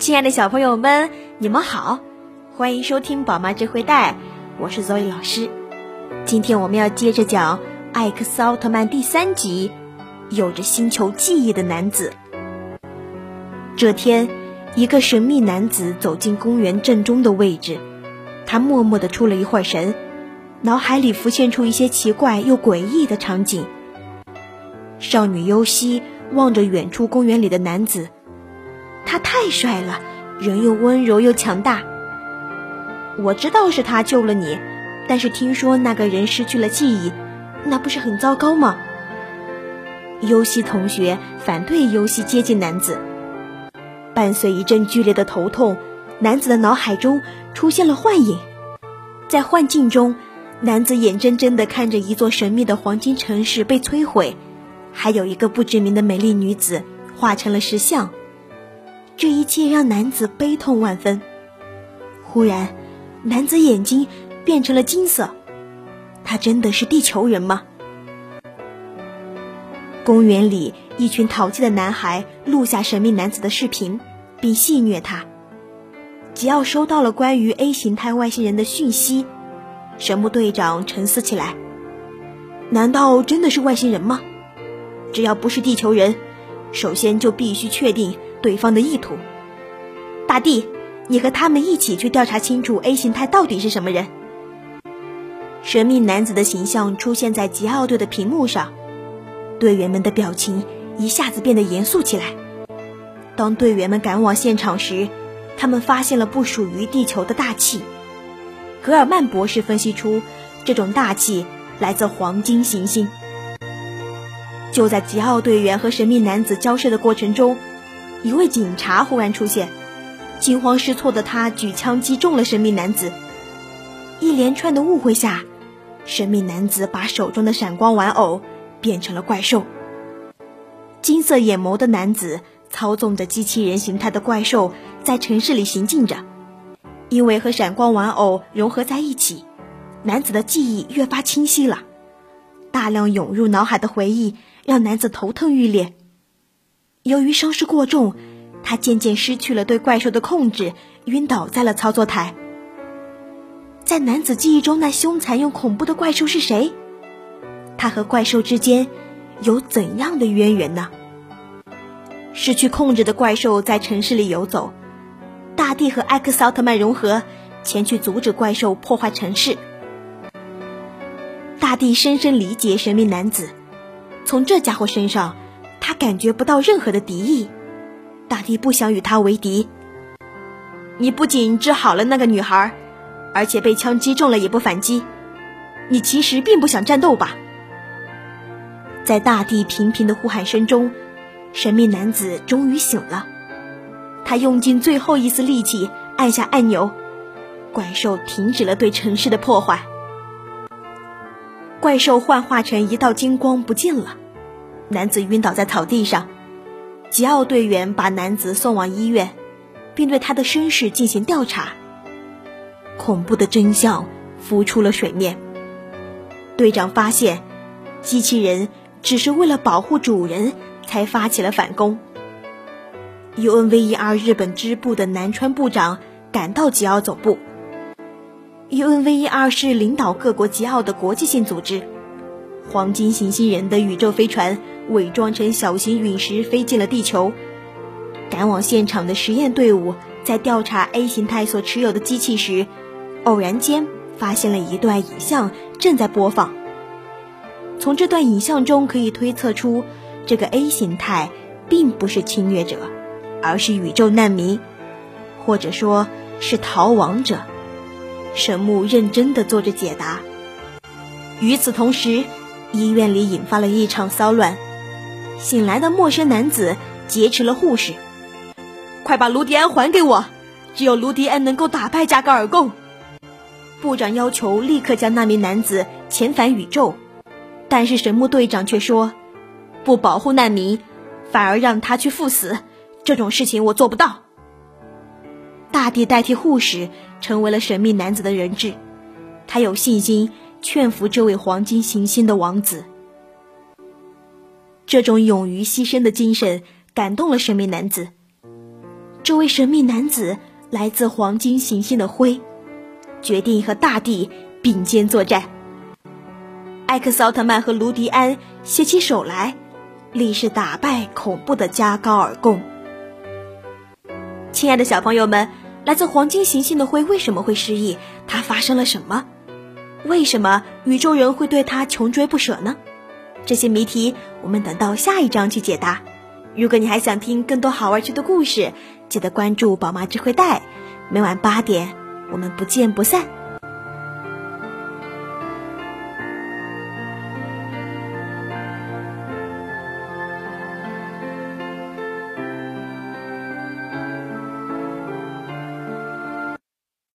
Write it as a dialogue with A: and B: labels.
A: 亲爱的小朋友们，你们好，欢迎收听宝妈智慧带，我是 Zoe 老师。今天我们要接着讲《艾克斯奥特曼》第三集，有着星球记忆的男子。这天，一个神秘男子走进公园正中的位置，他默默地出了一会儿神，脑海里浮现出一些奇怪又诡异的场景。少女优希望着远处公园里的男子。他太帅了，人又温柔又强大。我知道是他救了你，但是听说那个人失去了记忆，那不是很糟糕吗？优希同学反对优希接近男子。伴随一阵剧烈的头痛，男子的脑海中出现了幻影，在幻境中，男子眼睁睁地看着一座神秘的黄金城市被摧毁，还有一个不知名的美丽女子化成了石像。这一切让男子悲痛万分。忽然，男子眼睛变成了金色。他真的是地球人吗？公园里，一群淘气的男孩录下神秘男子的视频，并戏谑他。吉奥收到了关于 A 形态外星人的讯息，神木队长沉思起来：难道真的是外星人吗？只要不是地球人，首先就必须确定。对方的意图，大地，你和他们一起去调查清楚 A 形态到底是什么人。神秘男子的形象出现在吉奥队的屏幕上，队员们的表情一下子变得严肃起来。当队员们赶往现场时，他们发现了不属于地球的大气。格尔曼博士分析出，这种大气来自黄金行星。就在吉奥队员和神秘男子交涉的过程中。一位警察忽然出现，惊慌失措的他举枪击中了神秘男子。一连串的误会下，神秘男子把手中的闪光玩偶变成了怪兽。金色眼眸的男子操纵着机器人形态的怪兽在城市里行进着。因为和闪光玩偶融合在一起，男子的记忆越发清晰了。大量涌入脑海的回忆让男子头疼欲裂。由于伤势过重，他渐渐失去了对怪兽的控制，晕倒在了操作台。在男子记忆中，那凶残又恐怖的怪兽是谁？他和怪兽之间有怎样的渊源呢？失去控制的怪兽在城市里游走，大地和艾克斯奥特曼融合，前去阻止怪兽破坏城市。大地深深理解神秘男子，从这家伙身上。感觉不到任何的敌意，大地不想与他为敌。你不仅治好了那个女孩，而且被枪击中了也不反击，你其实并不想战斗吧？在大地频频的呼喊声中，神秘男子终于醒了。他用尽最后一丝力气按下按钮，怪兽停止了对城市的破坏。怪兽幻化成一道金光不见了。男子晕倒在草地上，吉奥队员把男子送往医院，并对他的身世进行调查。恐怖的真相浮出了水面。队长发现，机器人只是为了保护主人才发起了反攻。UNVER 日本支部的南川部长赶到吉奥总部。UNVER 是领导各国吉奥的国际性组织。黄金行星人的宇宙飞船。伪装成小型陨石飞进了地球。赶往现场的实验队伍在调查 A 形态所持有的机器时，偶然间发现了一段影像正在播放。从这段影像中可以推测出，这个 A 形态并不是侵略者，而是宇宙难民，或者说是逃亡者。神木认真地做着解答。与此同时，医院里引发了一场骚乱。醒来的陌生男子劫持了护士，快把卢迪安还给我！只有卢迪安能够打败加格尔贡。部长要求立刻将那名男子遣返宇宙，但是神木队长却说：“不保护难民，反而让他去赴死，这种事情我做不到。”大地代替护士成为了神秘男子的人质，他有信心劝服这位黄金行星的王子。这种勇于牺牲的精神感动了神秘男子。这位神秘男子来自黄金行星的灰，决定和大地并肩作战。艾克斯奥特曼和卢迪安携起手来，立誓打败恐怖的加高尔贡。亲爱的小朋友们，来自黄金行星的灰为什么会失忆？他发生了什么？为什么宇宙人会对他穷追不舍呢？这些谜题我们等到下一章去解答。如果你还想听更多好玩趣的故事，记得关注宝妈智慧袋，每晚八点，我们不见不散。